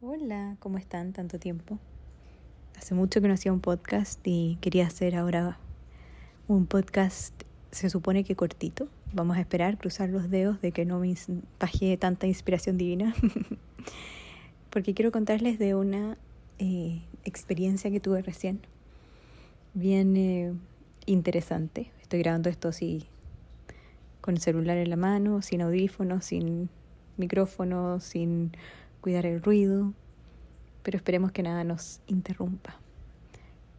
Hola, ¿cómo están? Tanto tiempo. Hace mucho que no hacía un podcast y quería hacer ahora un podcast, se supone que cortito. Vamos a esperar, cruzar los dedos de que no me baje tanta inspiración divina. Porque quiero contarles de una eh, experiencia que tuve recién. Bien eh, interesante. Estoy grabando esto así con el celular en la mano, sin audífonos, sin micrófono, sin cuidar el ruido, pero esperemos que nada nos interrumpa.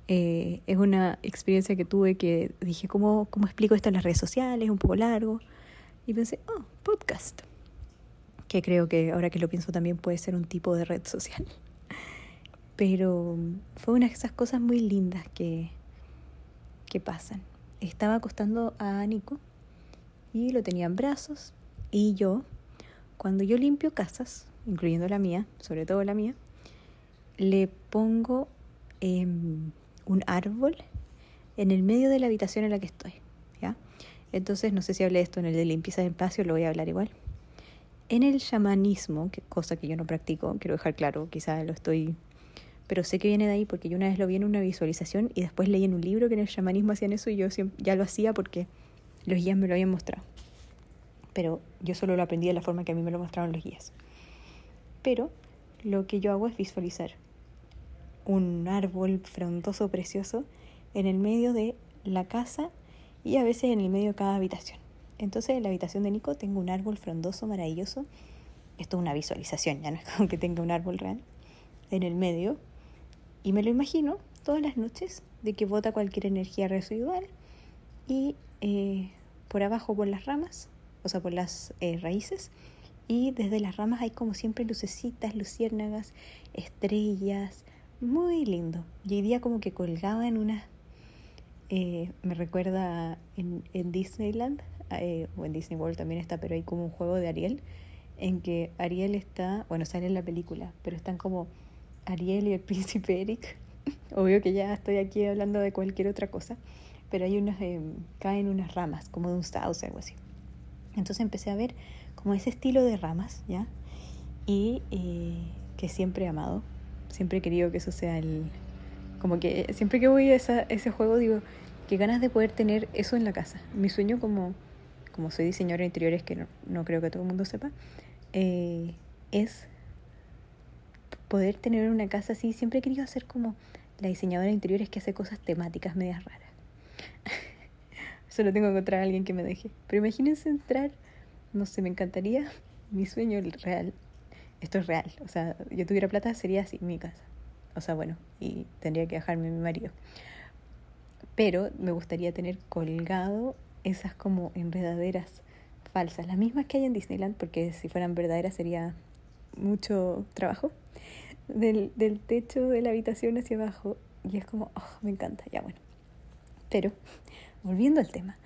Eh, es una experiencia que tuve que dije, ¿cómo, ¿cómo explico esto en las redes sociales? Es un poco largo. Y pensé, oh, podcast. Que creo que ahora que lo pienso también puede ser un tipo de red social. Pero fue una de esas cosas muy lindas que, que pasan. Estaba acostando a Nico y lo tenía en brazos y yo, cuando yo limpio casas, incluyendo la mía, sobre todo la mía, le pongo em, un árbol en el medio de la habitación en la que estoy. ¿ya? Entonces, no sé si hablé esto en el de limpieza de espacio, lo voy a hablar igual. En el chamanismo, que cosa que yo no practico, quiero dejar claro, quizás lo estoy, pero sé que viene de ahí porque yo una vez lo vi en una visualización y después leí en un libro que en el chamanismo hacían eso y yo ya lo hacía porque los guías me lo habían mostrado. Pero yo solo lo aprendí de la forma que a mí me lo mostraron los guías. Pero lo que yo hago es visualizar un árbol frondoso precioso en el medio de la casa y a veces en el medio de cada habitación. Entonces en la habitación de Nico tengo un árbol frondoso maravilloso. Esto es una visualización, ya no es como que tenga un árbol real en el medio. Y me lo imagino todas las noches de que bota cualquier energía residual y eh, por abajo por las ramas, o sea, por las eh, raíces, y desde las ramas hay como siempre lucecitas, luciérnagas, estrellas, muy lindo. Y hoy día como que colgaba en una, eh, me recuerda en, en Disneyland, eh, o en Disney World también está, pero hay como un juego de Ariel, en que Ariel está, bueno, sale en la película, pero están como Ariel y el príncipe Eric. Obvio que ya estoy aquí hablando de cualquier otra cosa, pero hay unas, eh, caen unas ramas, como de un sauce, algo así. Entonces empecé a ver como ese estilo de ramas, ¿ya? Y eh, que siempre he amado, siempre he querido que eso sea el... Como que siempre que voy a ese juego digo, qué ganas de poder tener eso en la casa. Mi sueño como, como soy diseñadora de interiores, que no, creo que todo el mundo sepa, eh, es poder tener una casa así. Siempre he querido hacer como la diseñadora de interiores que hace cosas temáticas medias raras. Solo tengo que encontrar a alguien que me deje. Pero imagínense entrar no sé, me encantaría, mi sueño real, esto es real, o sea, yo tuviera plata sería así mi casa, o sea, bueno, y tendría que dejarme mi marido. Pero me gustaría tener colgado esas como enredaderas falsas, las mismas que hay en Disneyland, porque si fueran verdaderas sería mucho trabajo, del, del techo de la habitación hacia abajo, y es como, oh, me encanta, ya bueno. Pero, volviendo al tema,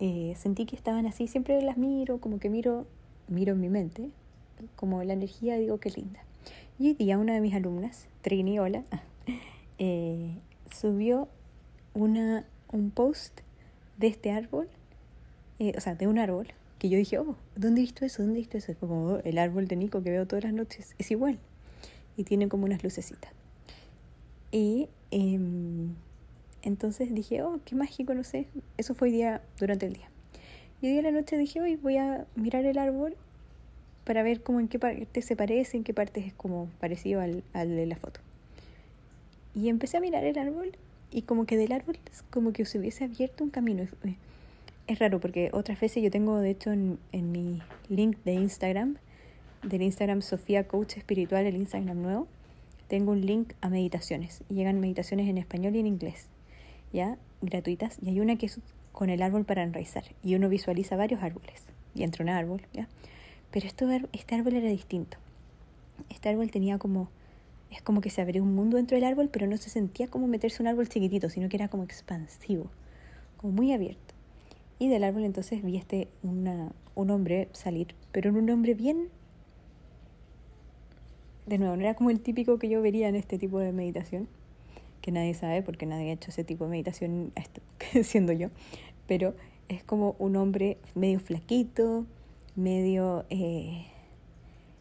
eh, sentí que estaban así, siempre las miro, como que miro, miro en mi mente, como la energía, digo que linda. Y hoy día una de mis alumnas, Trini, hola, eh, subió una, un post de este árbol, eh, o sea, de un árbol, que yo dije, oh, ¿dónde he visto eso? ¿Dónde he visto eso? Como oh, el árbol de Nico que veo todas las noches, es igual. Y tiene como unas lucecitas. Y em, entonces dije, oh, qué mágico, no sé. Eso fue día durante el día. Y hoy día a la noche dije, hoy voy a mirar el árbol para ver cómo en qué parte se parece, en qué parte es como parecido al, al de la foto. Y empecé a mirar el árbol y como que del árbol como que se hubiese abierto un camino. Es raro porque otras veces yo tengo, de hecho, en, en mi link de Instagram, del Instagram Sofía Coach Espiritual, el Instagram nuevo, tengo un link a meditaciones. Y llegan meditaciones en español y en inglés. ¿Ya? gratuitas y hay una que es con el árbol para enraizar y uno visualiza varios árboles y entra un árbol, ¿ya? Pero esto, este árbol era distinto. Este árbol tenía como, es como que se abrió un mundo dentro del árbol, pero no se sentía como meterse un árbol chiquitito, sino que era como expansivo, como muy abierto. Y del árbol entonces vi este, una, un hombre salir, pero un hombre bien... De nuevo, no era como el típico que yo vería en este tipo de meditación, que nadie sabe porque nadie ha hecho ese tipo de meditación siendo yo, pero es como un hombre medio flaquito, medio, eh,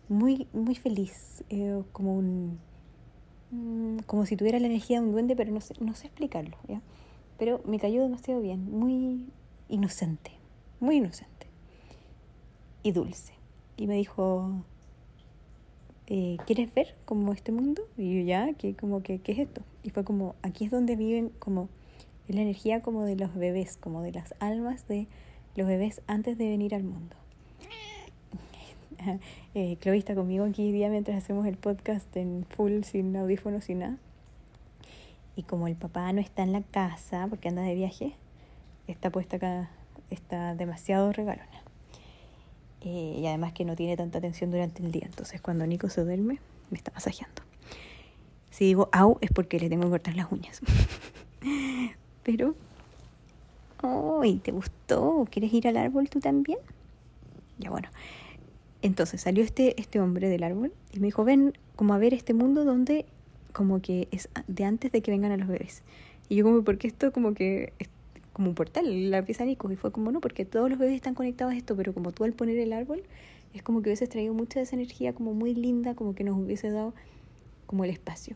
muy, muy feliz, eh, como un mm, como si tuviera la energía de un duende, pero no sé, no sé explicarlo, ¿ya? Pero me cayó demasiado bien, muy inocente, muy inocente y dulce. Y me dijo, eh, ¿quieres ver como este mundo? Y yo ya, como que, ¿qué es esto? Y fue como, aquí es donde viven como la energía como de los bebés, como de las almas de los bebés antes de venir al mundo. eh, Chloe está conmigo aquí día mientras hacemos el podcast en full, sin audífonos, sin nada. Y como el papá no está en la casa porque anda de viaje, está puesta acá, está demasiado regalona. Eh, y además que no tiene tanta atención durante el día. Entonces cuando Nico se duerme, me está masajeando. Si digo au, es porque le tengo que cortar las uñas. Pero, ¡ay! ¿Te gustó? ¿Quieres ir al árbol tú también? Ya bueno. Entonces salió este, este hombre del árbol y me dijo, ven como a ver este mundo donde como que es de antes de que vengan a los bebés. Y yo como, porque esto como que como un portal, la pieza Nico. Y fue como, no, porque todos los bebés están conectados a esto, pero como tú al poner el árbol, es como que hubieses traído mucha de esa energía como muy linda, como que nos hubiese dado como el espacio.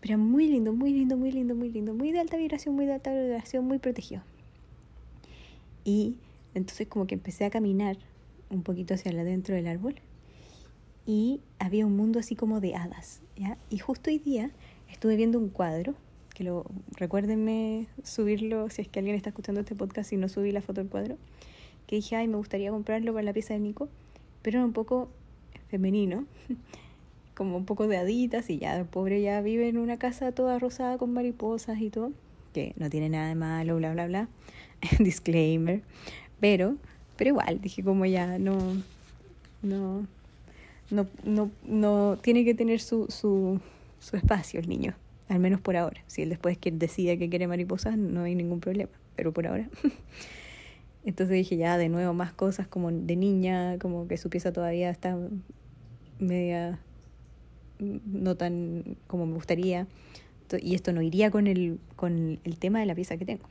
Pero muy lindo, muy lindo, muy lindo, muy lindo, muy de alta vibración, muy de alta vibración, muy protegido. Y entonces como que empecé a caminar un poquito hacia adentro del árbol y había un mundo así como de hadas, ¿ya? Y justo hoy día estuve viendo un cuadro, que lo recuérdenme subirlo si es que alguien está escuchando este podcast y no subí la foto del cuadro, que dije, ay, me gustaría comprarlo para la pieza de Nico, pero era un poco femenino, como un poco de haditas y ya el pobre ya vive en una casa toda rosada con mariposas y todo, que no tiene nada de malo, bla, bla, bla, disclaimer, pero, pero igual, dije como ya no, no, no, no, no tiene que tener su, su, su espacio el niño, al menos por ahora. Si él después que decide que quiere mariposas, no hay ningún problema, pero por ahora. Entonces dije ya de nuevo más cosas como de niña, como que su pieza todavía está media no tan como me gustaría. Y esto no iría con el, con el tema de la pieza que tengo.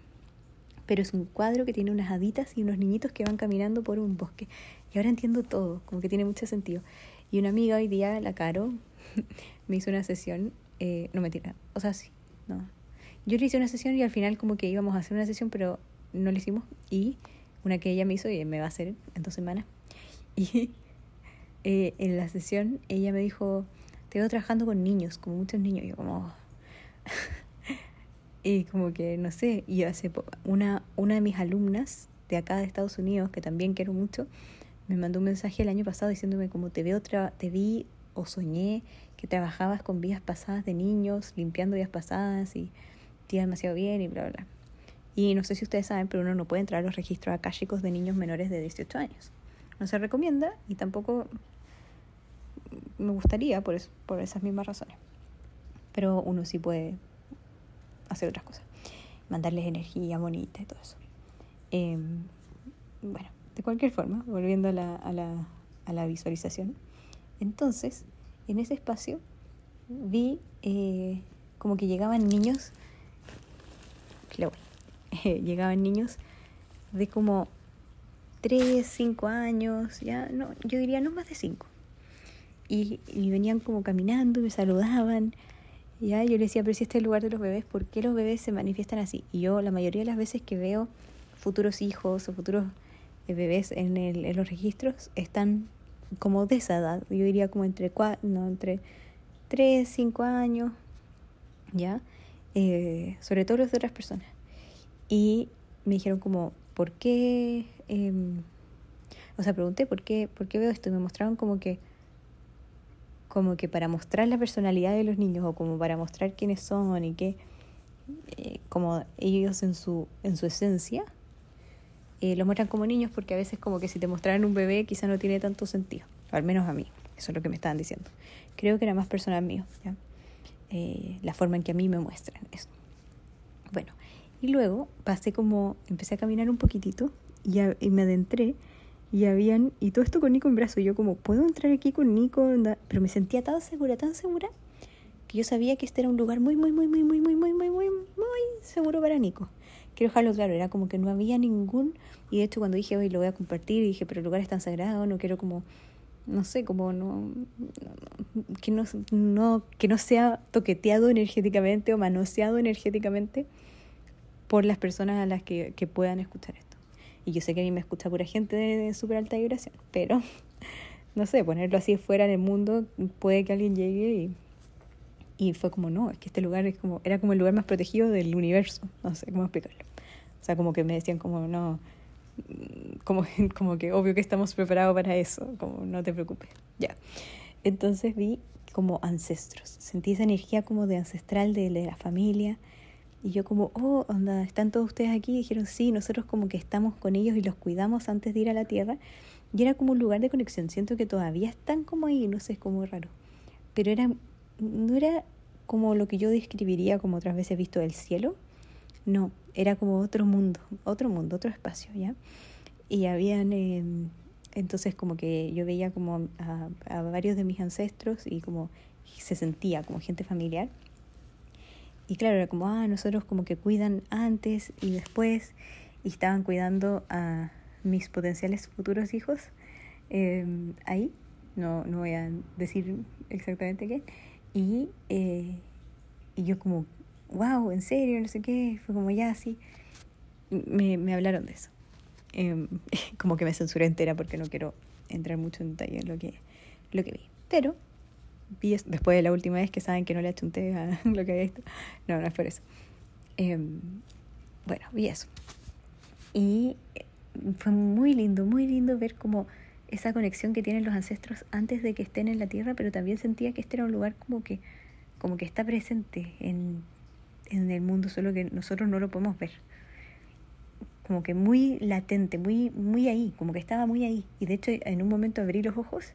Pero es un cuadro que tiene unas haditas y unos niñitos que van caminando por un bosque. Y ahora entiendo todo, como que tiene mucho sentido. Y una amiga hoy día, la Caro, me hizo una sesión, eh, no mentira, o sea, sí, no. Yo le hice una sesión y al final como que íbamos a hacer una sesión, pero no la hicimos. Y una que ella me hizo y me va a hacer en dos semanas. Y eh, en la sesión ella me dijo, te veo trabajando con niños, como muchos niños. Y yo como... y como que, no sé, y hace una, una de mis alumnas de acá de Estados Unidos, que también quiero mucho, me mandó un mensaje el año pasado diciéndome como te veo te vi o soñé que trabajabas con vidas pasadas de niños, limpiando vidas pasadas y te iba demasiado bien y bla, bla. Y no sé si ustedes saben, pero uno no puede entrar a los registros akáshicos de niños menores de 18 años. No se recomienda y tampoco me gustaría por, eso, por esas mismas razones. Pero uno sí puede hacer otras cosas. Mandarles energía bonita y todo eso. Em, bueno, de cualquier forma, volviendo a la, a la, a la visualización, entonces, en ese espacio vi eh, como que llegaban niños, claro, llegaban niños de como 3, 5 años, ya, no, yo diría no más de 5. Y, y, venían como caminando y me saludaban. Ya, yo le decía, pero si este es el lugar de los bebés, ¿por qué los bebés se manifiestan así? Y yo la mayoría de las veces que veo futuros hijos o futuros bebés en, el, en los registros están como de esa edad, yo diría como entre, no, entre 3, 5 años, ¿ya? Eh, sobre todo los de otras personas. Y me dijeron como, ¿por qué? Em, o sea, pregunté, ¿por qué, ¿por qué veo esto? Y me mostraron como que como que para mostrar la personalidad de los niños o como para mostrar quiénes son y que eh, como ellos en su en su esencia eh, lo muestran como niños porque a veces como que si te mostraran un bebé quizá no tiene tanto sentido, al menos a mí, eso es lo que me estaban diciendo. Creo que era más personal mío, ¿ya? Eh, la forma en que a mí me muestran eso. Bueno, y luego pasé como, empecé a caminar un poquitito y, y me adentré y habían, y todo esto con Nico en brazo, yo como, ¿puedo entrar aquí con Nico? Pero me sentía tan segura, tan segura, que yo sabía que este era un lugar muy, muy, muy, muy, muy, muy, muy, muy, muy, muy seguro para Nico quiero dejarlo claro, era como que no había ningún, y de hecho cuando dije hoy lo voy a compartir, dije, pero el lugar es tan sagrado, no quiero como no sé, como no, que no, no, que no sea toqueteado energéticamente o manoseado energéticamente por las personas a las que, que puedan escuchar esto. Y yo sé que a mí me escucha pura gente de, de súper alta vibración, pero no sé, ponerlo así fuera en el mundo, puede que alguien llegue y, y fue como, no, es que este lugar es como, era como el lugar más protegido del universo, no sé cómo explicarlo. O sea, como que me decían como, no, como, como que obvio que estamos preparados para eso, como no te preocupes, ya. Entonces vi como ancestros, sentí esa energía como de ancestral de, de la familia, y yo como, oh, onda, ¿están todos ustedes aquí? Y dijeron, sí, nosotros como que estamos con ellos y los cuidamos antes de ir a la Tierra. Y era como un lugar de conexión. Siento que todavía están como ahí, no sé, es como raro. Pero era, no era como lo que yo describiría como otras veces visto del cielo. No, era como otro mundo, otro mundo, otro espacio, ¿ya? Y habían, eh, entonces como que yo veía como a, a varios de mis ancestros y como se sentía como gente familiar. Y claro, era como, ah, nosotros como que cuidan antes y después, y estaban cuidando a mis potenciales futuros hijos eh, ahí, no, no voy a decir exactamente qué, y, eh, y yo como, wow, en serio, no sé qué, fue como ya así, me, me hablaron de eso. Eh, como que me censuré entera porque no quiero entrar mucho en detalle en lo que, lo que vi. Pero vi después de la última vez que saben que no le achunté a lo que había visto. No, no es por eso. Eh, bueno, vi eso. Y fue muy lindo, muy lindo ver como esa conexión que tienen los ancestros antes de que estén en la tierra, pero también sentía que este era un lugar como que, como que está presente en, en el mundo, solo que nosotros no lo podemos ver. Como que muy latente, muy, muy ahí, como que estaba muy ahí. Y de hecho en un momento abrí los ojos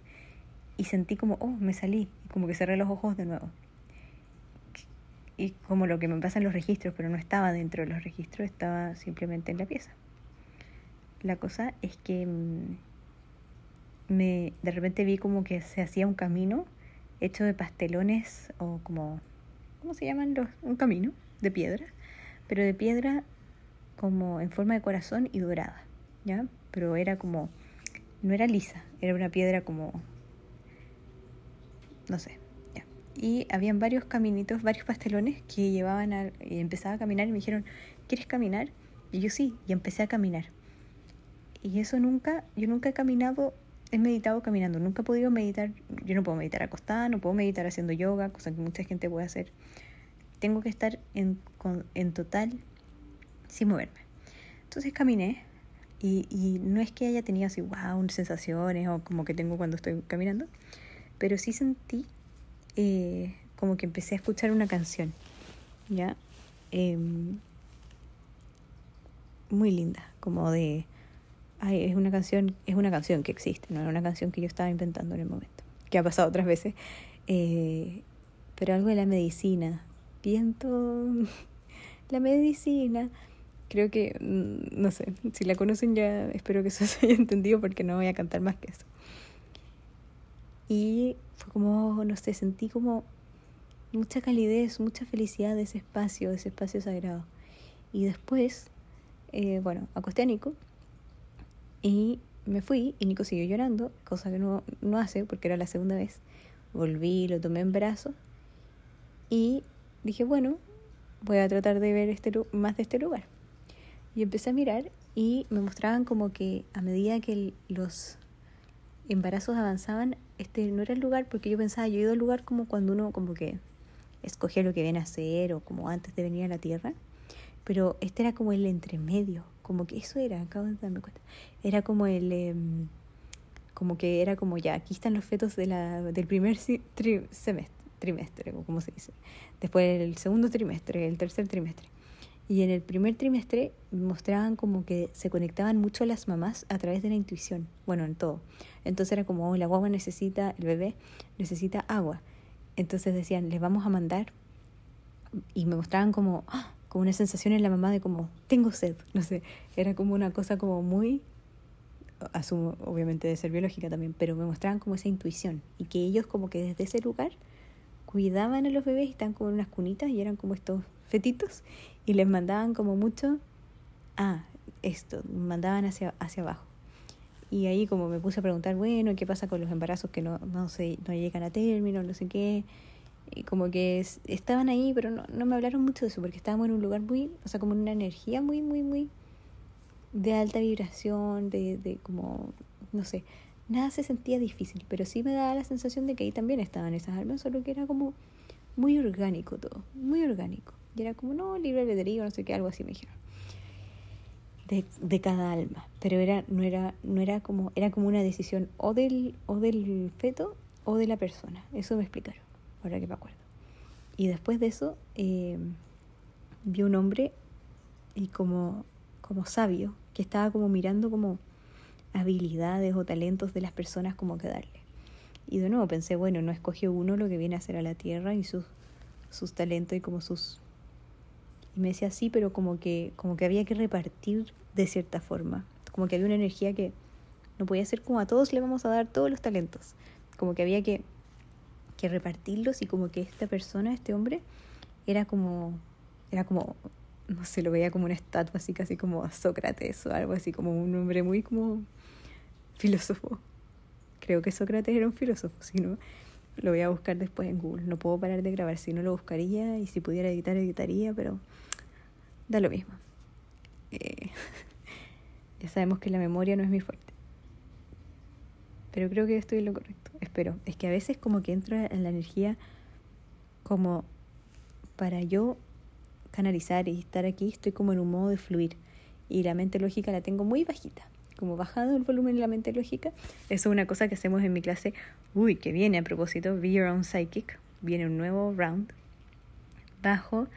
y sentí como, oh, me salí, y como que cerré los ojos de nuevo. Y como lo que me pasa en los registros, pero no estaba dentro de los registros, estaba simplemente en la pieza. La cosa es que mm, me de repente vi como que se hacía un camino hecho de pastelones o como ¿cómo se llaman los? un camino de piedra, pero de piedra como en forma de corazón y dorada, ¿ya? Pero era como no era lisa, era una piedra como no sé, ya. Y habían varios caminitos, varios pastelones que llevaban a y empezaba a caminar y me dijeron, "¿Quieres caminar?" Y yo sí, y empecé a caminar. Y eso nunca, yo nunca he caminado, he meditado caminando, nunca he podido meditar, yo no puedo meditar acostada, no puedo meditar haciendo yoga, cosa que mucha gente puede hacer. Tengo que estar en, en total sin moverme. Entonces caminé y, y no es que haya tenido así, wow, sensaciones o como que tengo cuando estoy caminando, pero sí sentí eh, como que empecé a escuchar una canción, ¿ya? Eh, muy linda, como de ay, es una canción, es una canción que existe, no era una canción que yo estaba inventando en el momento, que ha pasado otras veces. Eh, pero algo de la medicina, viento, la medicina. Creo que, mm, no sé, si la conocen ya espero que eso se haya entendido porque no voy a cantar más que eso. Y fue como, no sé, sentí como mucha calidez, mucha felicidad de ese espacio, de ese espacio sagrado. Y después, eh, bueno, acosté a Nico y me fui y Nico siguió llorando, cosa que no, no hace porque era la segunda vez. Volví, lo tomé en brazos y dije, bueno, voy a tratar de ver este, más de este lugar. Y empecé a mirar y me mostraban como que a medida que los embarazos avanzaban, este no era el lugar porque yo pensaba, yo he ido al lugar como cuando uno como que escoge lo que viene a hacer o como antes de venir a la tierra, pero este era como el entremedio, como que eso era, acabo de darme cuenta, era como el, em, como que era como ya, aquí están los fetos de la, del primer semestre, trimestre, como se dice, después el segundo trimestre, el tercer trimestre. Y en el primer trimestre mostraban como que se conectaban mucho las mamás a través de la intuición, bueno, en todo. Entonces era como, oh, la guagua necesita, el bebé necesita agua. Entonces decían, les vamos a mandar. Y me mostraban como, ¡ah! Como una sensación en la mamá de como, tengo sed, no sé, era como una cosa como muy, asumo obviamente de ser biológica también, pero me mostraban como esa intuición y que ellos como que desde ese lugar cuidaban a los bebés estaban como en unas cunitas y eran como estos fetitos y les mandaban como mucho, ah, esto, mandaban hacia, hacia abajo. y ahí como me puse a preguntar, bueno, ¿qué pasa con los embarazos que no, no, se, no llegan a término, no sé qué? Como que estaban ahí, pero no, no me hablaron mucho de eso, porque estábamos en un lugar muy, o sea, como en una energía muy, muy, muy de alta vibración, de, de como, no sé, nada se sentía difícil, pero sí me daba la sensación de que ahí también estaban esas almas, solo que era como muy orgánico todo, muy orgánico. Y era como, no, libre albedrío, no sé qué, algo así me dijeron de, de, cada alma, pero era, no, era, no era como, era como una decisión o del, o del feto o de la persona. Eso me explicaron, ahora que me acuerdo. Y después de eso eh, vi un hombre y como, como sabio, que estaba como mirando como habilidades o talentos de las personas como que darle. Y de nuevo pensé, bueno, no escogió uno lo que viene a hacer a la tierra y sus, sus talentos y como sus y me decía sí, pero como que, como que había que repartir de cierta forma. Como que había una energía que no podía ser como a todos le vamos a dar todos los talentos. Como que había que, que repartirlos y como que esta persona, este hombre, era como, era como, no sé, lo veía como una estatua así casi como Sócrates o algo así, como un hombre muy como filósofo. Creo que Sócrates era un filósofo, si no, lo voy a buscar después en Google. No puedo parar de grabar, si no lo buscaría y si pudiera editar, editaría, pero da lo mismo. Eh, ya sabemos que la memoria no es mi fuerte. Pero creo que estoy en lo correcto. Espero. Es que a veces como que entro en la energía como para yo canalizar y estar aquí, estoy como en un modo de fluir. Y la mente lógica la tengo muy bajita. Como bajado el volumen de la mente lógica. Eso es una cosa que hacemos en mi clase. Uy, que viene a propósito. Be Your Own Psychic. Viene un nuevo round. Bajo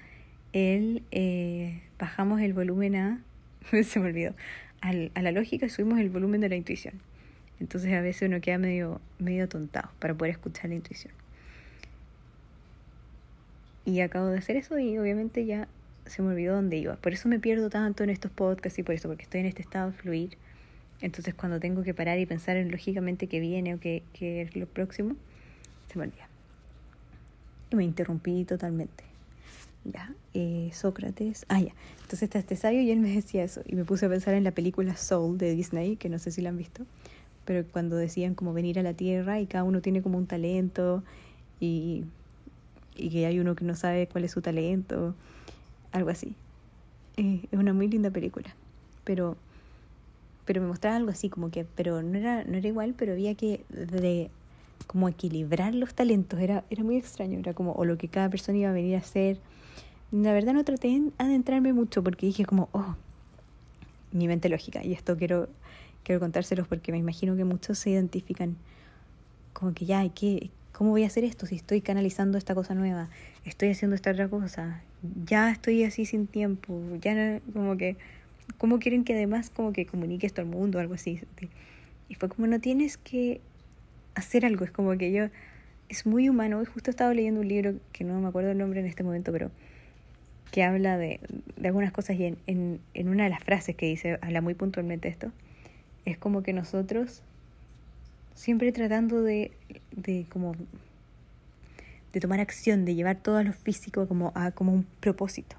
el, eh, bajamos el volumen a, se me olvidó, al, a la lógica subimos el volumen de la intuición. Entonces a veces uno queda medio, medio tontado para poder escuchar la intuición. Y acabo de hacer eso y obviamente ya se me olvidó dónde iba. Por eso me pierdo tanto en estos podcasts y por eso, porque estoy en este estado de fluir. Entonces cuando tengo que parar y pensar en lógicamente qué viene o qué, qué es lo próximo, se me olvida. Y me interrumpí totalmente. Ya, eh, Sócrates. Ah, ya. Entonces está este sabio y él me decía eso. Y me puse a pensar en la película Soul de Disney, que no sé si la han visto, pero cuando decían como venir a la tierra y cada uno tiene como un talento y, y que hay uno que no sabe cuál es su talento, algo así. Eh, es una muy linda película. Pero pero me mostraba algo así como que pero no era no era igual pero había que de como equilibrar los talentos era era muy extraño era como o lo que cada persona iba a venir a hacer la verdad no traté de adentrarme mucho porque dije como, oh, mi mente lógica. Y esto quiero, quiero contárselos porque me imagino que muchos se identifican como que ya, ¿qué, ¿cómo voy a hacer esto si estoy canalizando esta cosa nueva? Estoy haciendo esta otra cosa. Ya estoy así sin tiempo. Ya no, como que, ¿cómo quieren que además como que comunique esto al mundo o algo así? Y fue como, no tienes que hacer algo. Es como que yo, es muy humano. Justo estaba leyendo un libro que no me acuerdo el nombre en este momento, pero que habla de, de algunas cosas y en, en, en, una de las frases que dice, habla muy puntualmente esto, es como que nosotros siempre tratando de, de como de tomar acción, de llevar todo a lo físico como a como un propósito.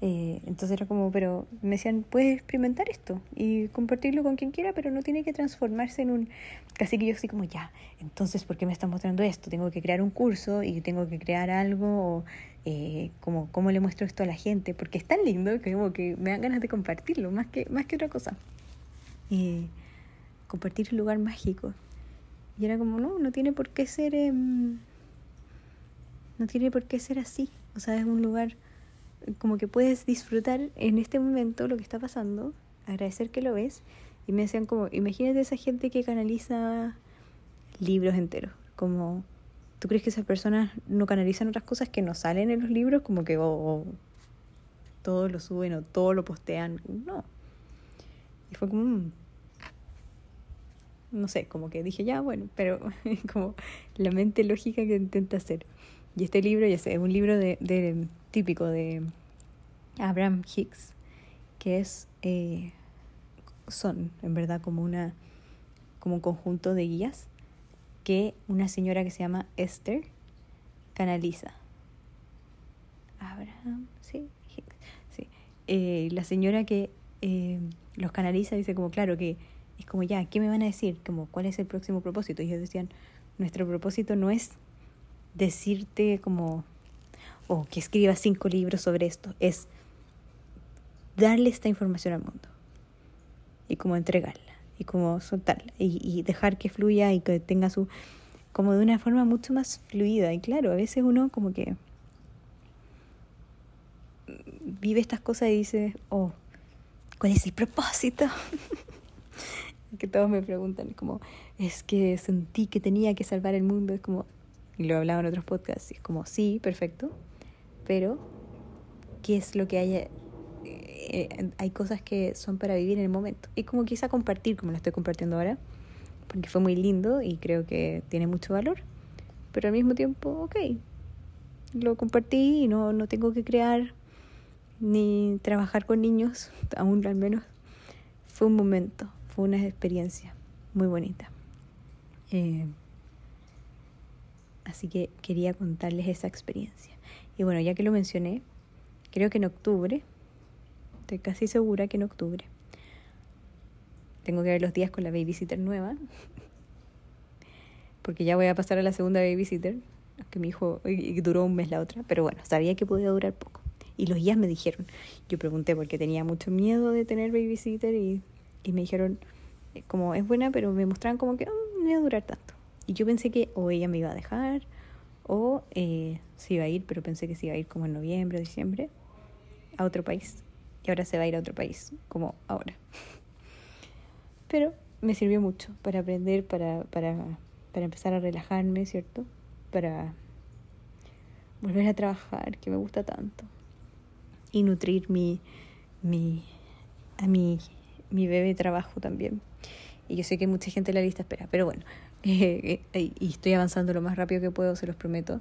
Eh, entonces era como, pero me decían, puedes experimentar esto y compartirlo con quien quiera, pero no tiene que transformarse en un... Casi que yo así como, ya, entonces, ¿por qué me están mostrando esto? Tengo que crear un curso y tengo que crear algo, o eh, como, ¿cómo le muestro esto a la gente? Porque es tan lindo que como que me dan ganas de compartirlo, más que, más que otra cosa. Eh, compartir el lugar mágico. Y era como, no, no tiene por qué ser... Em, no tiene por qué ser así. O sea, es un lugar como que puedes disfrutar en este momento lo que está pasando, agradecer que lo ves. Y me decían como, imagínate esa gente que canaliza libros enteros, como, ¿tú crees que esas personas no canalizan otras cosas que no salen en los libros? Como que oh, todo lo suben o todo lo postean. No. Y fue como, mm, no sé, como que dije, ya, bueno, pero como la mente lógica que intenta hacer. Y este libro, ya sé, es un libro de, de típico de Abraham Hicks, que es, eh, son en verdad como, una, como un conjunto de guías que una señora que se llama Esther canaliza. Abraham, sí, sí. Eh, la señora que eh, los canaliza dice como, claro, que Es como, ya, ¿qué me van a decir? Como, ¿cuál es el próximo propósito? Y ellos decían, nuestro propósito no es decirte como, o que escribas cinco libros sobre esto, es darle esta información al mundo y como entregarla y como soltarla y, y dejar que fluya y que tenga su como de una forma mucho más fluida y claro a veces uno como que vive estas cosas y dice oh cuál es el propósito que todos me preguntan como es que sentí que tenía que salvar el mundo es como y lo he hablado en otros podcasts es como sí perfecto pero qué es lo que hay eh, hay cosas que son para vivir en el momento. Y como quizá compartir, como lo estoy compartiendo ahora, porque fue muy lindo y creo que tiene mucho valor. Pero al mismo tiempo, ok, lo compartí y no, no tengo que crear ni trabajar con niños, aún al menos. Fue un momento, fue una experiencia muy bonita. Eh, así que quería contarles esa experiencia. Y bueno, ya que lo mencioné, creo que en octubre Estoy casi segura que en octubre. Tengo que ver los días con la babysitter nueva. Porque ya voy a pasar a la segunda babysitter. Que mi hijo duró un mes la otra. Pero bueno, sabía que podía durar poco. Y los días me dijeron. Yo pregunté porque tenía mucho miedo de tener babysitter. Y, y me dijeron, eh, como es buena, pero me mostraban como que oh, no iba a durar tanto. Y yo pensé que o ella me iba a dejar o eh, se iba a ir, pero pensé que se iba a ir como en noviembre o diciembre a otro país ahora se va a ir a otro país, como ahora. Pero me sirvió mucho para aprender, para, para, para empezar a relajarme, ¿cierto? Para volver a trabajar, que me gusta tanto. Nutrir mi, mi, a mi, mi bebé trabajo también. Y yo sé que mucha gente en la lista espera, pero bueno, eh, eh, y estoy avanzando lo más rápido que puedo, se los prometo.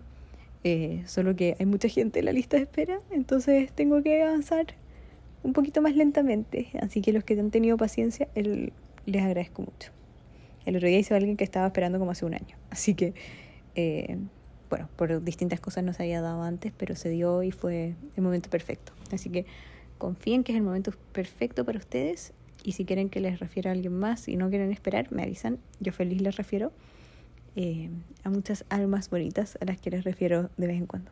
Eh, solo que hay mucha gente en la lista de espera, entonces tengo que avanzar un poquito más lentamente. Así que los que han tenido paciencia, les agradezco mucho. El otro día a alguien que estaba esperando como hace un año. Así que, bueno, por distintas cosas no se había dado antes, pero se dio y fue el momento perfecto. Así que confíen que es el momento perfecto para ustedes. Y si quieren que les refiera a alguien más y no quieren esperar, me avisan. Yo feliz les refiero eh, a muchas almas bonitas a las que les refiero de vez en cuando.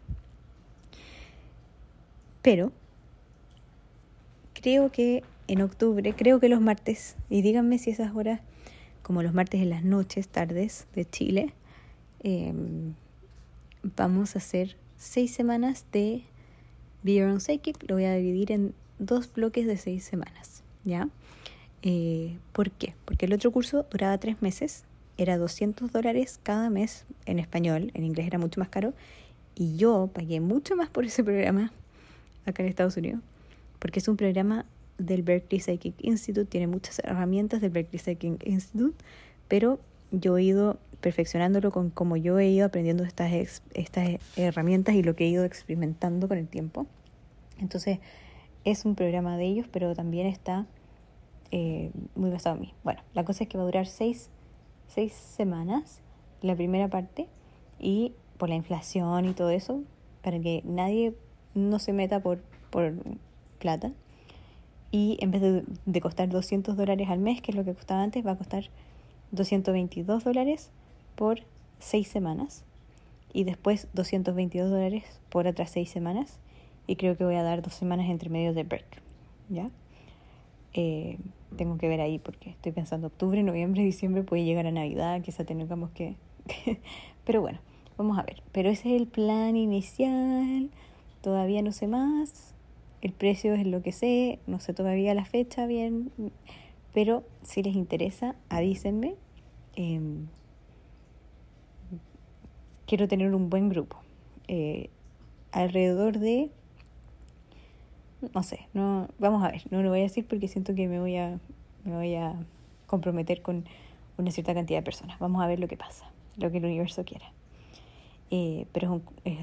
Pero creo que en octubre, creo que los martes, y díganme si esas horas, como los martes en las noches, tardes de Chile, em, vamos a hacer seis semanas de Be Your Own Psychic. Lo voy a dividir en dos bloques de seis semanas, ¿ya? Eh, ¿Por qué? Porque el otro curso duraba tres meses, era 200 dólares cada mes en español, en inglés era mucho más caro, y yo pagué mucho más por ese programa acá en Estados Unidos porque es un programa del Berkeley Psychic Institute, tiene muchas herramientas del Berkeley Psychic Institute, pero yo he ido perfeccionándolo con como yo he ido aprendiendo estas, estas herramientas y lo que he ido experimentando con el tiempo. Entonces, es un programa de ellos, pero también está eh, muy basado en mí. Bueno, la cosa es que va a durar seis, seis semanas, la primera parte, y por la inflación y todo eso, para que nadie no se meta por, por plata. Y en vez de, costar 200 dólares al mes, que es lo que costaba antes, va a costar 222 dólares por 6 semanas. Y después 222 dólares por otras 6 semanas. Y creo que voy a dar dos semanas entre medio de break. ¿Ya? Eh, tengo que ver ahí porque estoy pensando octubre, noviembre, diciembre puede llegar a Navidad, quizá tengamos que... Pero bueno, vamos a ver. Pero ese es el plan inicial. Todavía no sé más. El precio es lo que sé, no sé todavía la fecha bien, pero si les interesa, avísenme. Em, quiero tener un buen grupo. Eh, alrededor de no sé, no vamos a ver, no lo voy a decir porque siento que me voy a me voy a comprometer con una cierta cantidad de personas. Vamos a ver lo que pasa, lo que el universo quiera. Eh, pero es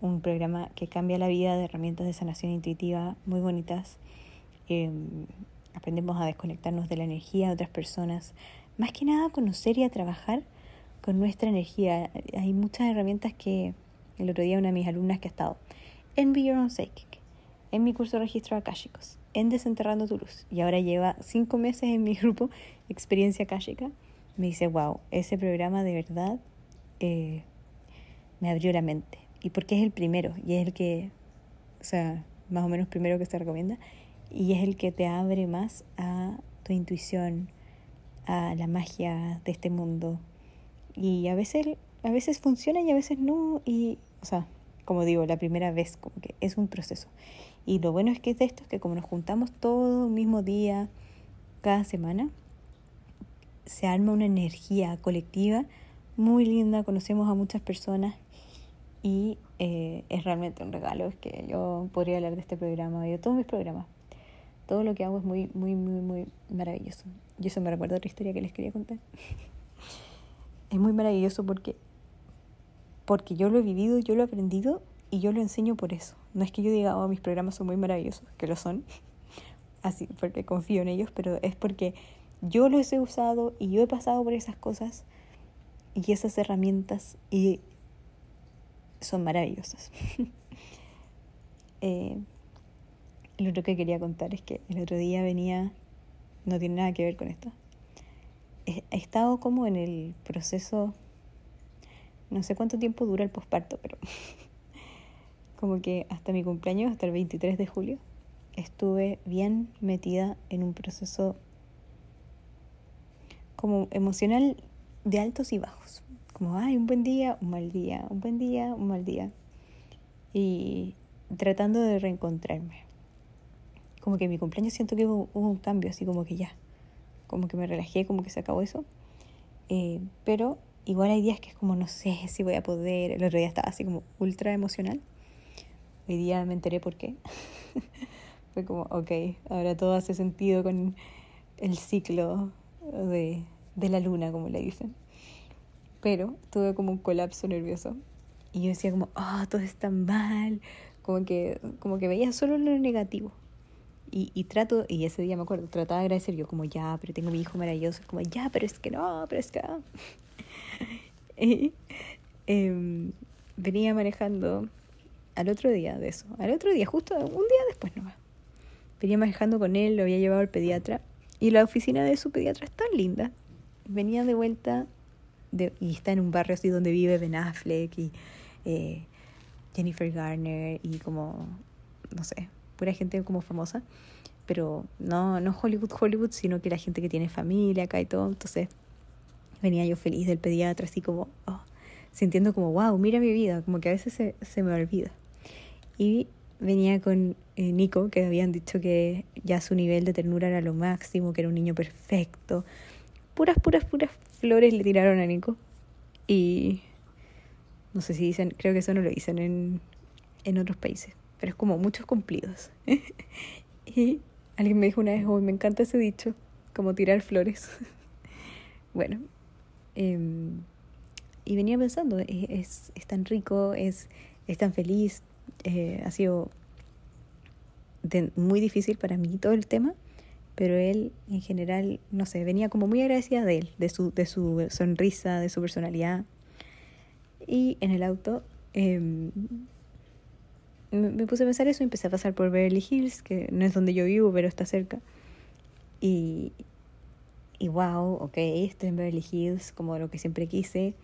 un, es programa que cambia la vida de herramientas de sanación intuitiva muy bonitas. Em, aprendemos a desconectarnos de la energía de otras personas, más que nada a conocer y a trabajar con nuestra energía. Hay muchas herramientas que el otro día una de mis alumnas que ha estado en Be Your Own Psychic en mi curso de registro akashicos, en Desenterrando tu Luz. Y ahora lleva cinco meses en mi grupo Experiencia Akashica. Me dice, wow, ese programa de verdad eh, me abrió la mente. Y porque es el primero, y es el que, o sea, más o menos primero que se recomienda, y es el que te abre más a tu intuición, a la magia de este mundo. Y a veces, a veces funciona y a veces no. Y, o sea, como digo, la primera vez, como que es un proceso. Y lo bueno es que es de esto, es que como nos juntamos todo el mismo día, cada semana, se arma una energía colectiva muy linda, conocemos a muchas personas y eh, es realmente un regalo. Es que yo podría hablar de este programa y de todos mis programas. Todo lo que hago es muy, muy, muy, muy maravilloso. Y eso me recuerda otra historia que les quería contar. es muy maravilloso porque, porque yo lo he vivido, yo lo he aprendido y yo lo enseño por eso. No es que yo diga, oh, mis programas son muy maravillosos, que lo son, así, porque confío en ellos, pero es porque yo los he usado y yo he pasado por esas cosas y esas herramientas y son maravillosas. eh, lo otro que quería contar es que el otro día venía, no tiene nada que ver con esto. He, estado como en el proceso, no sé cuánto tiempo dura el posparto, pero como que hasta mi cumpleaños, hasta el 23 de julio, estuve bien metida en un proceso como emocional de altos y bajos. Como, ay, un buen día, un mal día, un buen día, un mal día. Y tratando de reencontrarme como que mi cumpleaños siento que hubo, un cambio, así como que ya, como que me relajé, como que se acabó eso. Eh, pero igual hay días que es como, no sé si voy a poder. El otro día estaba así como ultra emocional. Hoy día me enteré por qué. Fue como, ok, ahora todo hace sentido con el ciclo de, de la luna, como le dicen. Pero tuve como un colapso nervioso. Y yo decía como, oh, todo está mal. Como que, como que veía solo lo negativo. Y, y, trato, y ese día me acuerdo, trataba de agradecer yo como ya, pero tengo mi hijo maravilloso, como ya, pero es que no, pero es que y, em, venía manejando al otro día de eso, al otro día, justo un día después nomás. Venía manejando con él, lo había llevado al pediatra y la oficina de su pediatra es tan linda. Venía de vuelta de, y está en un barrio así donde vive Ben Affleck y eh, Jennifer Garner y como, no sé, pura gente como famosa, pero no, no Hollywood, Hollywood, sino que la gente que tiene familia acá y todo. Entonces venía yo feliz del pediatra, así como, oh, sintiendo como, wow, mira mi vida, como que a veces se, se me olvida. Y venía con eh, Nico, que habían dicho que ya su nivel de ternura era lo máximo, que era un niño perfecto. Puras, puras, puras flores le tiraron a Nico. Y no sé si dicen, creo que eso no lo dicen en, en otros países pero es como muchos cumplidos. y alguien me dijo una vez, hoy me encanta ese dicho, como tirar flores. bueno, em, y venía pensando, es, es, tan rico, es, es tan feliz, eh, ha sido muy difícil para mí todo el tema, pero él en general, no sé, venía como muy agradecida de él, de su, de su sonrisa, de su personalidad. Y en el auto eh, me, puse a pensar eso y empecé a pasar por Beverly Hills, que no es donde yo vivo, pero está cerca. Y, y wow, ok, estoy en Beverly Hills, como lo que siempre quise.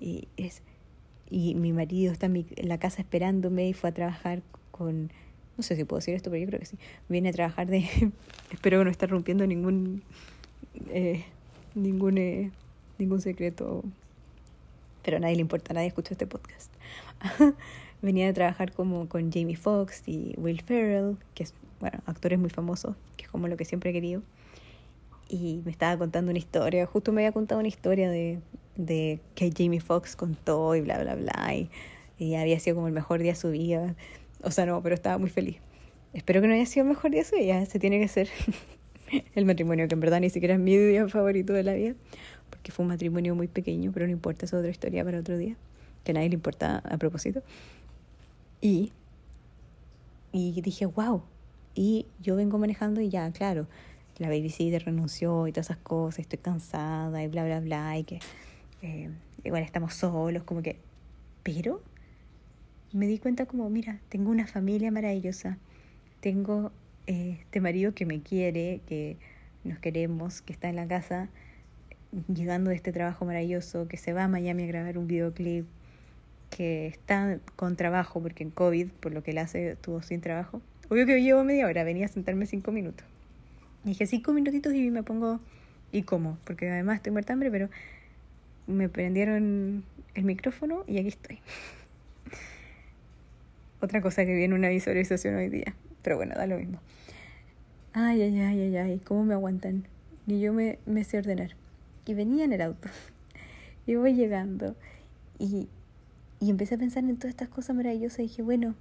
Y, es, y mi marido está en, la casa esperándome y fue a trabajar con, no sé si puedo decir esto, pero yo creo que sí. Viene a trabajar de, espero que no esté rompiendo ningún, eh, ningún, eh, ningún secreto, pero a nadie le importa, nadie escucha este podcast. venía de trabajar como con Jamie Foxx y Will Ferrell, que es, bueno, actores muy famosos, que es como lo que siempre he querido. Y me estaba contando una historia, justo me había contado una historia de, de que Jamie Foxx contó y bla, bla, bla, y, y, había sido como el mejor día de su vida. O sea, no, pero estaba muy feliz. Espero que no haya sido el mejor día de su vida, se tiene que ser el matrimonio, que en verdad ni siquiera es mi día favorito de la vida, porque fue un matrimonio muy pequeño, pero no importa, es otra historia para otro día, que a nadie le importa a propósito. Y, y dije, wow. Y yo vengo manejando y ya, claro, la babysitter renunció y todas esas cosas, estoy cansada y bla, bla, bla, y que eh, igual estamos solos, como que... Pero me di cuenta como, mira, tengo una familia maravillosa, tengo eh, este marido que me quiere, que nos queremos, que está en la casa, llegando de este trabajo maravilloso, que se va a Miami a grabar un videoclip, que está con trabajo, porque en COVID, por lo que él hace, estuvo sin trabajo. Obvio que llevo media hora, venía a sentarme cinco minutos. dije cinco minutitos y me pongo y como, porque además estoy muerta hambre, pero me prendieron el micrófono y aquí estoy. Otra cosa que viene una visualización hoy día, pero bueno, da lo mismo. Ay, ay, ay, ay, ay, ¿cómo me aguantan? Ni yo me, me sé ordenar. Y venía en el auto. y voy llegando. Y, y empecé a pensar en todas estas cosas maravillosas y dije, bueno,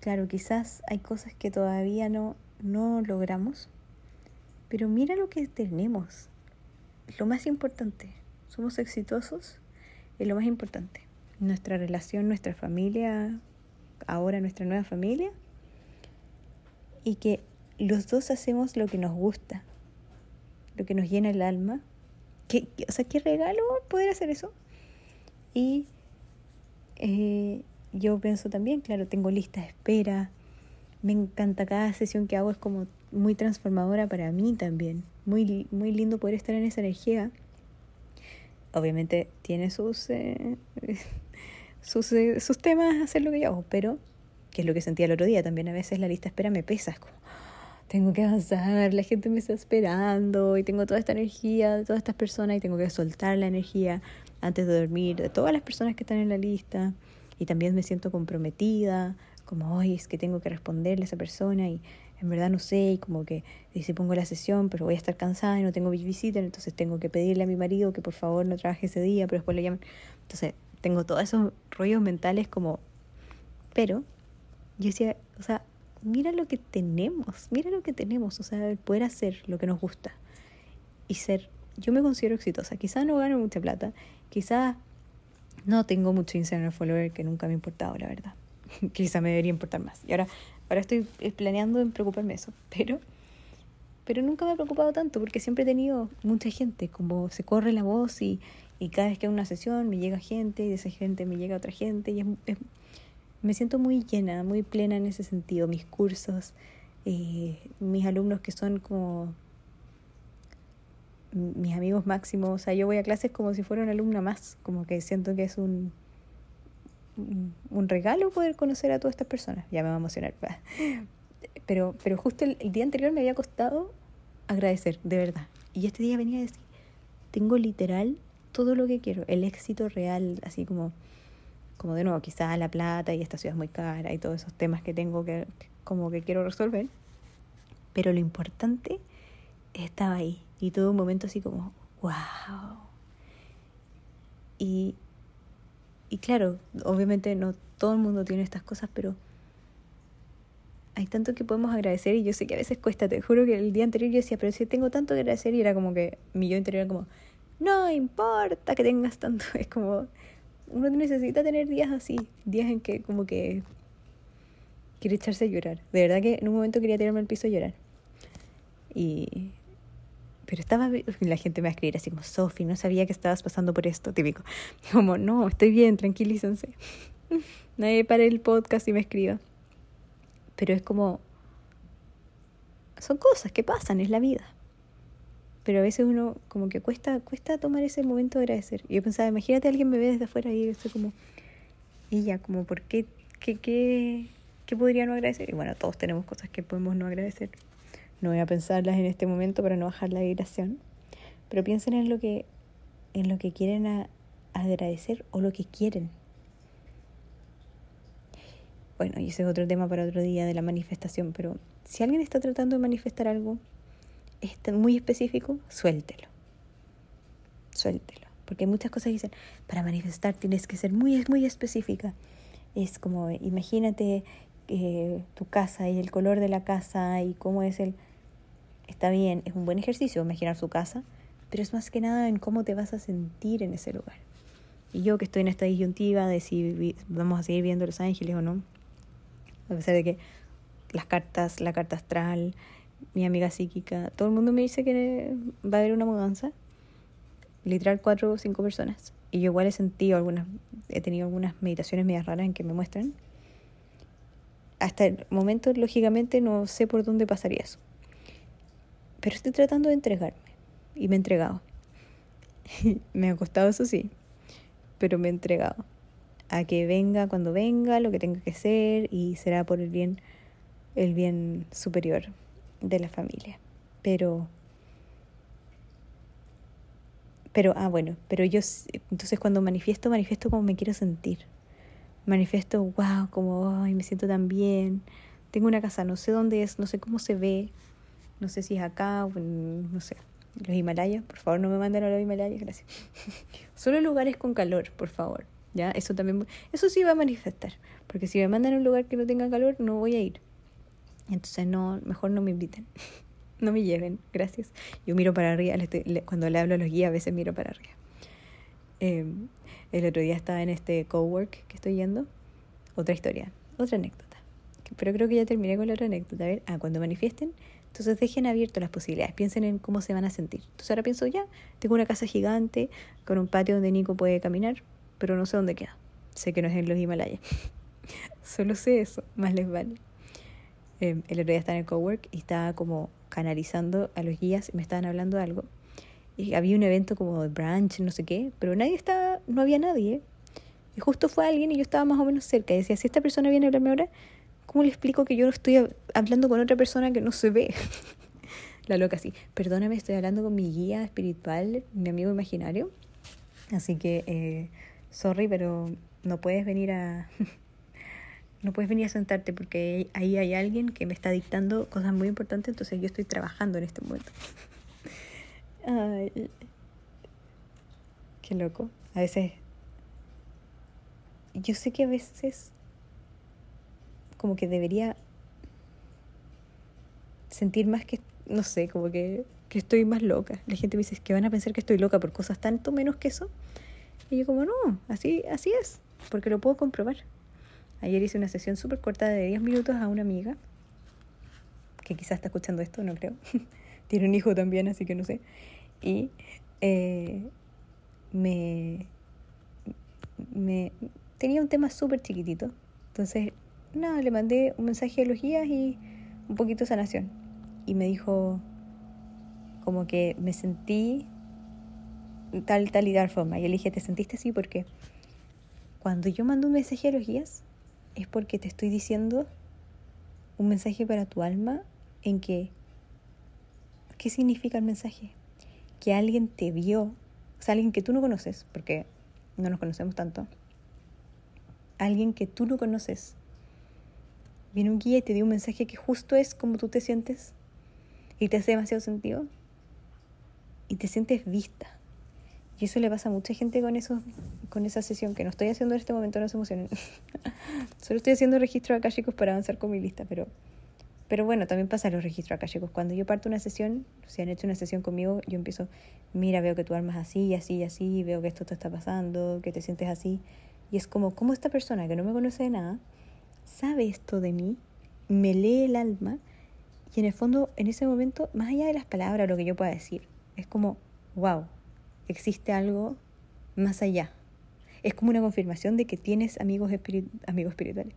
claro, quizás hay cosas que todavía no, no logramos, pero mira lo que tenemos. Lo más importante, somos exitosos, es lo más importante. Nuestra relación, nuestra familia, ahora nuestra nueva familia, y que los dos hacemos lo que nos gusta, lo que nos llena el alma. ¿Qué, o sea, qué regalo poder hacer eso. Y eh, yo pienso también, claro, tengo lista de espera. Me encanta cada sesión que hago, es como muy transformadora para mí también. Muy, muy lindo poder estar en esa energía. Obviamente tiene sus, eh, sus, eh, sus temas hacer lo que yo hago, pero que es lo que sentía el otro día también. A veces la lista de espera me pesa, es como, tengo que avanzar, la gente me está esperando y tengo toda esta energía de todas estas personas y tengo que soltar la energía antes de dormir de todas las personas que están en la lista y también me siento comprometida, como, hoy es que tengo que responderle a esa persona y en verdad no sé, y como que si pongo la sesión, pero voy a estar cansada y no tengo visita, entonces tengo que pedirle a mi marido que por favor no trabaje ese día, pero después le llaman. Entonces, tengo todos esos rollos mentales como, pero yo decía, o sea, mira lo que tenemos, mira lo que tenemos, o sea, poder hacer lo que nos gusta y ser, yo me considero exitosa, quizás no gano mucha plata, quizás no tengo mucho Instagram follower que nunca me ha importado, la verdad, quizás me debería importar más. Y ahora, ahora estoy planeando en preocuparme eso, pero, pero nunca me ha preocupado tanto porque siempre he tenido mucha gente, como se corre la voz y, y cada vez que hay una sesión me llega gente y de esa gente me llega otra gente y es me siento muy llena, muy plena en ese sentido. Mis cursos, eh, mis alumnos que son como mis amigos máximos, o sea, yo voy a clases como si fuera una alumna más, como que siento que es un, un regalo poder conocer a todas estas personas. Ya me va a emocionar. Pero, pero justo el, día anterior me había costado agradecer, de verdad. Y este día venía a decir, tengo literal todo lo que quiero, el éxito real, así como como de nuevo, quizás la plata y esta ciudad es muy cara y todos esos temas que tengo que, como que quiero resolver. Pero lo importante estaba ahí y todo un momento así como, wow. Y, y claro, obviamente no todo el mundo tiene estas cosas, pero hay tanto que podemos agradecer y yo sé que a veces cuesta, te juro que el día anterior yo decía, pero si tengo tanto que agradecer y era como que mi yo interior era como, no importa que tengas tanto, es como, uno necesita tener días así, días en que como que quiere echarse a llorar. De verdad que en un momento quería tirarme al piso a llorar. Y... Pero estaba... La gente me va a escribir así como, Sofi, no sabía que estabas pasando por esto, típico. Como, no, estoy bien, tranquilícense. Nadie para el podcast y me escriba. Pero es como... Son cosas que pasan, es la vida pero a veces uno como que cuesta, cuesta tomar ese momento de agradecer. Y yo pensaba, imagínate alguien me ve desde afuera y estoy como, y ya, como, ¿por qué, qué, qué, qué podría no agradecer? Y bueno, todos tenemos cosas que podemos no agradecer. No voy a pensarlas en este momento para no bajar la vibración, pero piensen en lo que, en lo que quieren agradecer o lo que quieren. Bueno, y ese es otro tema para otro día de la manifestación, pero si alguien está tratando de manifestar algo, es muy específico, suéltelo. Suéltelo. Porque muchas cosas dicen, para manifestar tienes que ser muy, muy específica. Es como, imagínate eh, tu casa y el color de la casa y cómo es el... Está bien, es un buen ejercicio imaginar su casa, pero es más que nada en cómo te vas a sentir en ese lugar. Y yo que estoy en esta disyuntiva de si vamos a seguir viendo Los Ángeles o no, a pesar de que las cartas, la carta astral, mi amiga psíquica, todo el mundo me dice que va a haber una mudanza. Literal cuatro o cinco personas. Y yo igual he sentido algunas, he tenido algunas meditaciones medias raras en que me muestran. hasta el momento, lógicamente, no sé por dónde pasaría eso. Pero estoy tratando de entregarme. Y me he entregado. me ha costado, eso sí. Pero me he entregado. A que venga cuando venga, lo que tenga que ser, y será por el bien, el bien superior de la familia. Pero. Pero, ah, bueno, pero yo, entonces cuando manifiesto, manifiesto como me quiero sentir manifiesto, wow, como ay, me siento tan bien. Tengo una casa, no sé dónde es, no sé cómo se ve, no sé si es acá o no sé, los Himalayas. Por favor, no me manden a los Himalayas, gracias. Solo lugares con calor, por favor. ¿ya? Eso también, eso sí va a manifestar, porque si me mandan a un lugar que no tenga calor, no voy a ir. Entonces, no, mejor no me inviten. no me lleven, gracias. Yo miro para arriba, cuando le hablo a los guías, a veces miro para arriba. Eh, el otro día estaba en este cowork que estoy yendo. Otra historia, otra anécdota. Pero creo que ya terminé con la otra anécdota. A ver, ah, cuando manifiesten, entonces dejen abiertas las posibilidades. Piensen en cómo se van a sentir. Entonces ahora pienso ya, tengo una casa gigante con un patio donde Nico puede caminar, pero no sé dónde queda. Sé que no es en los Himalayas. Solo sé eso, más les vale. Eh, el otro día estaba en el cowork y estaba como canalizando a los guías y me estaban hablando de algo y había un evento como de brunch, no sé qué, pero nadie estaba, no había nadie. Y justo fue alguien y yo estaba más o menos cerca. Y decía, si esta persona viene a hablarme ahora, ¿cómo le explico que yo estoy hablando con otra persona que no se ve? La loca así, perdóname, estoy hablando con mi guía espiritual, mi amigo imaginario. Así que, eh, sorry, pero no puedes venir a... no puedes venir a sentarte porque ahí hay alguien que me está dictando cosas muy importantes, entonces yo estoy trabajando en este momento. Ay, qué loco. A veces, yo sé que a veces como que debería sentir más que, no sé, como que, que estoy más loca. La gente me dice que van a pensar que estoy loca por cosas tanto menos que eso. Y yo como, no, así, así es, porque lo puedo comprobar. Ayer hice una sesión súper corta de 10 minutos a una amiga, que quizás está escuchando esto, no creo. Tiene un hijo también, así que no sé y eh, me, me tenía un tema súper chiquitito. Entonces, nada, le mandé un mensaje de los guías y un poquito de sanación. Y me dijo como que me sentí tal, tal y tal forma. Y le dije, ¿te sentiste así? Porque cuando yo mando un mensaje a los guías es porque te estoy diciendo un mensaje para tu alma en que, ¿qué significa el mensaje? que alguien te vio, o sea, alguien que tú no conoces, porque no nos conocemos tanto, alguien que tú no conoces, viene un guía y te dio un mensaje que justo es como tú te sientes y te hace demasiado sentido y te sientes vista. Y eso le pasa a mucha gente con eso, con esa sesión que no estoy haciendo en este momento, no se emocionen. Solo estoy haciendo registro acá, chicos, para avanzar con mi lista, pero pero bueno, también pasa los registros acá, chicos. Cuando yo parto una sesión, si han hecho una sesión conmigo, yo empiezo, mira, veo que tu alma es así y así y así, veo que esto te está pasando, que te sientes así. Y es como, ¿cómo esta persona que no me conoce de nada sabe esto de mí, me lee el alma y en el fondo, en ese momento, más allá de las palabras, lo que yo pueda decir, es como, wow, existe algo más allá. Es como una confirmación de que tienes amigos, amigos espirituales,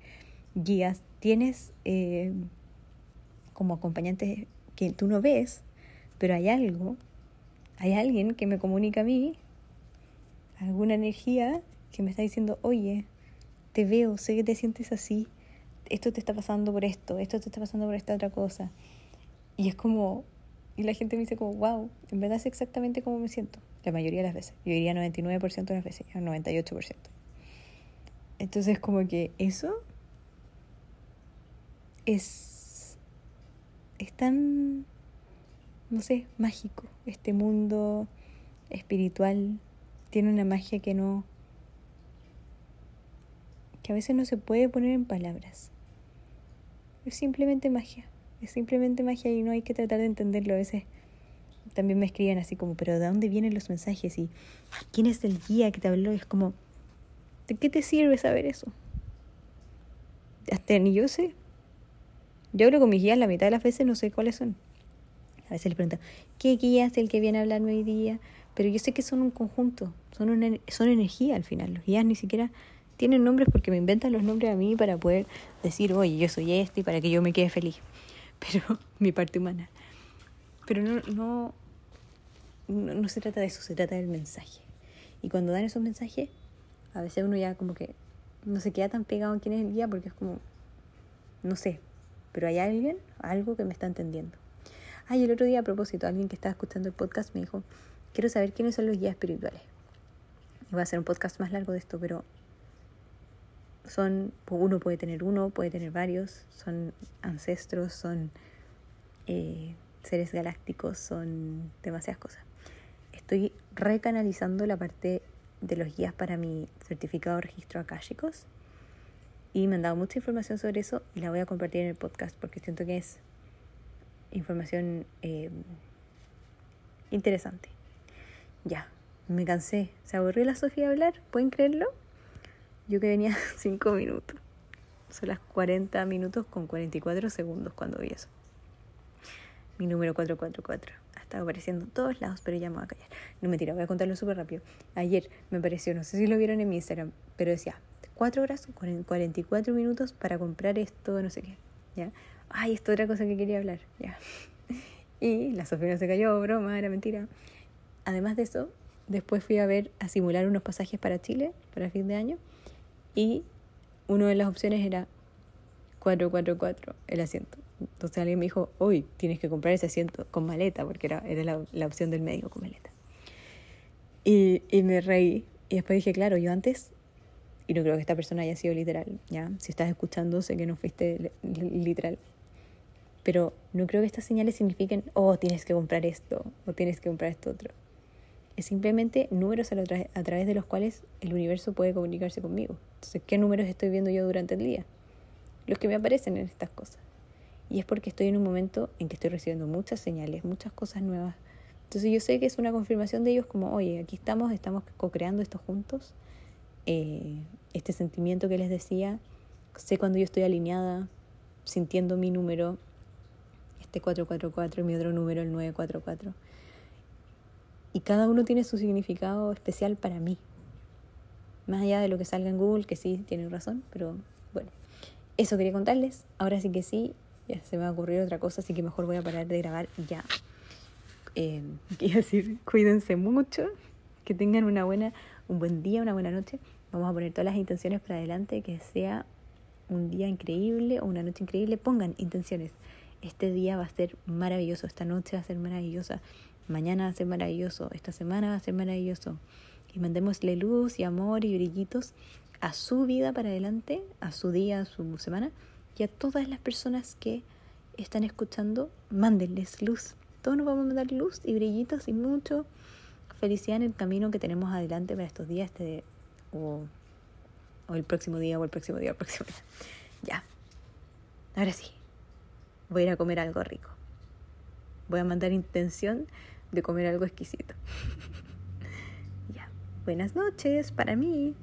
guías, tienes... Eh, como acompañantes que tú no ves, pero hay algo, hay alguien que me comunica a mí, alguna energía que me está diciendo, oye, te veo, sé que te sientes así, esto te está pasando por esto, esto te está pasando por esta otra cosa. Y es como, y la gente me dice como, wow, en verdad es exactamente como me siento, la mayoría de las veces. Yo diría 99% de las veces, 98%. Entonces como que eso es es tan, no sé, mágico. Este mundo espiritual tiene una magia que no, que a veces no se puede poner en palabras. Es simplemente magia, es simplemente magia y no hay que tratar de entenderlo. A veces también me escriben así como, pero ¿de dónde vienen los mensajes? ¿Y quién es el guía que te habló? Es como, ¿de qué te sirve saber eso? Hasta ni yo sé, yo creo que mis guías la mitad de las veces no sé cuáles son. A veces les pregunto, ¿qué guía es el que viene a hablarme hoy día? Pero yo sé que son un conjunto, son, una, son energía al final. Los guías ni siquiera tienen nombres porque me inventan los nombres a mí para poder decir, oye, yo soy este y para que yo me quede feliz. Pero mi parte humana. Pero no, no, no, no se trata de eso, se trata del mensaje. Y cuando dan esos mensajes, a veces uno ya como que no se queda tan pegado en quién es el guía porque es como, no sé, pero hay alguien, algo que me está entendiendo. Ay, el otro día a propósito, alguien que estaba escuchando el podcast me dijo, quiero saber quiénes son los guías espirituales. Y va a ser un podcast más largo de esto, pero son, uno puede tener uno, puede tener varios, son ancestros, son eh, seres galácticos, son demasiadas cosas. Estoy recanalizando la parte de los guías para mi certificado de registro akáshicos y me han dado mucha información sobre eso y la voy a compartir en el podcast porque siento que es información eh, interesante. Ya, me cansé. Se aburrió la Sofía hablar, ¿pueden creerlo? Yo que venía 5 minutos. Son las 40 minutos con 44 segundos cuando vi eso. Mi número 444. Ha estado apareciendo en todos lados, pero ya me voy a callar. No me tira, voy a contarlo súper rápido. Ayer me pareció, no sé si lo vieron en mi Instagram, pero decía 4 horas con 44 minutos para comprar esto, no sé qué. ¿Ya? Ay, esto otra cosa que quería hablar. Ya. Y la Sofía no se cayó, broma, era mentira. Además de eso, después fui a ver, a simular unos pasajes para Chile, para fin de año, y una de las opciones era 444, el asiento. Entonces alguien me dijo, hoy tienes que comprar ese asiento con maleta, porque era, era la, la opción del médico con maleta. Y, y me reí. Y después dije, claro, yo antes, y no creo que esta persona haya sido literal, ¿ya? Si estás escuchando, sé que no fuiste literal. Pero no creo que estas señales signifiquen, oh, tienes que comprar esto o tienes que comprar esto otro. Es simplemente números a, a través de los cuales el universo puede comunicarse conmigo. Entonces, ¿qué números estoy viendo yo durante el día? Los que me aparecen en estas cosas. Y es porque estoy en un momento en que estoy recibiendo muchas señales, muchas cosas nuevas. Entonces yo sé que es una confirmación de ellos como, oye, aquí estamos, estamos co-creando esto juntos. Eh, este sentimiento que les decía, sé cuando yo estoy alineada, sintiendo mi número, este 444 y mi otro número, el 944. Y cada uno tiene su significado especial para mí. Más allá de lo que salga en Google, que sí, tienen razón, pero bueno. Eso quería contarles. Ahora sí que sí, ya se me va a ocurrir otra cosa, así que mejor voy a parar de grabar ya. Eh, quiero decir, cuídense mucho, que tengan una buena, un buen día, una buena noche. Vamos a poner todas las intenciones para adelante, que sea un día increíble o una noche increíble. Pongan intenciones este día va a ser maravilloso, esta noche va a ser maravillosa, mañana va a ser maravilloso, esta semana va a ser maravilloso. Y mandémosle luz y amor y brillitos a su vida para adelante, a su día, a su semana, y a todas las personas que están escuchando, mándenles luz. Todos nos vamos a mandar luz y brillitos y mucho felicidad en el camino que tenemos adelante para estos días, este, o, o el próximo día, o el próximo día, o el próximo día. Ya. Ahora sí voy a ir a comer algo rico. Voy a mandar intención de comer algo exquisito. ya, buenas noches para mí.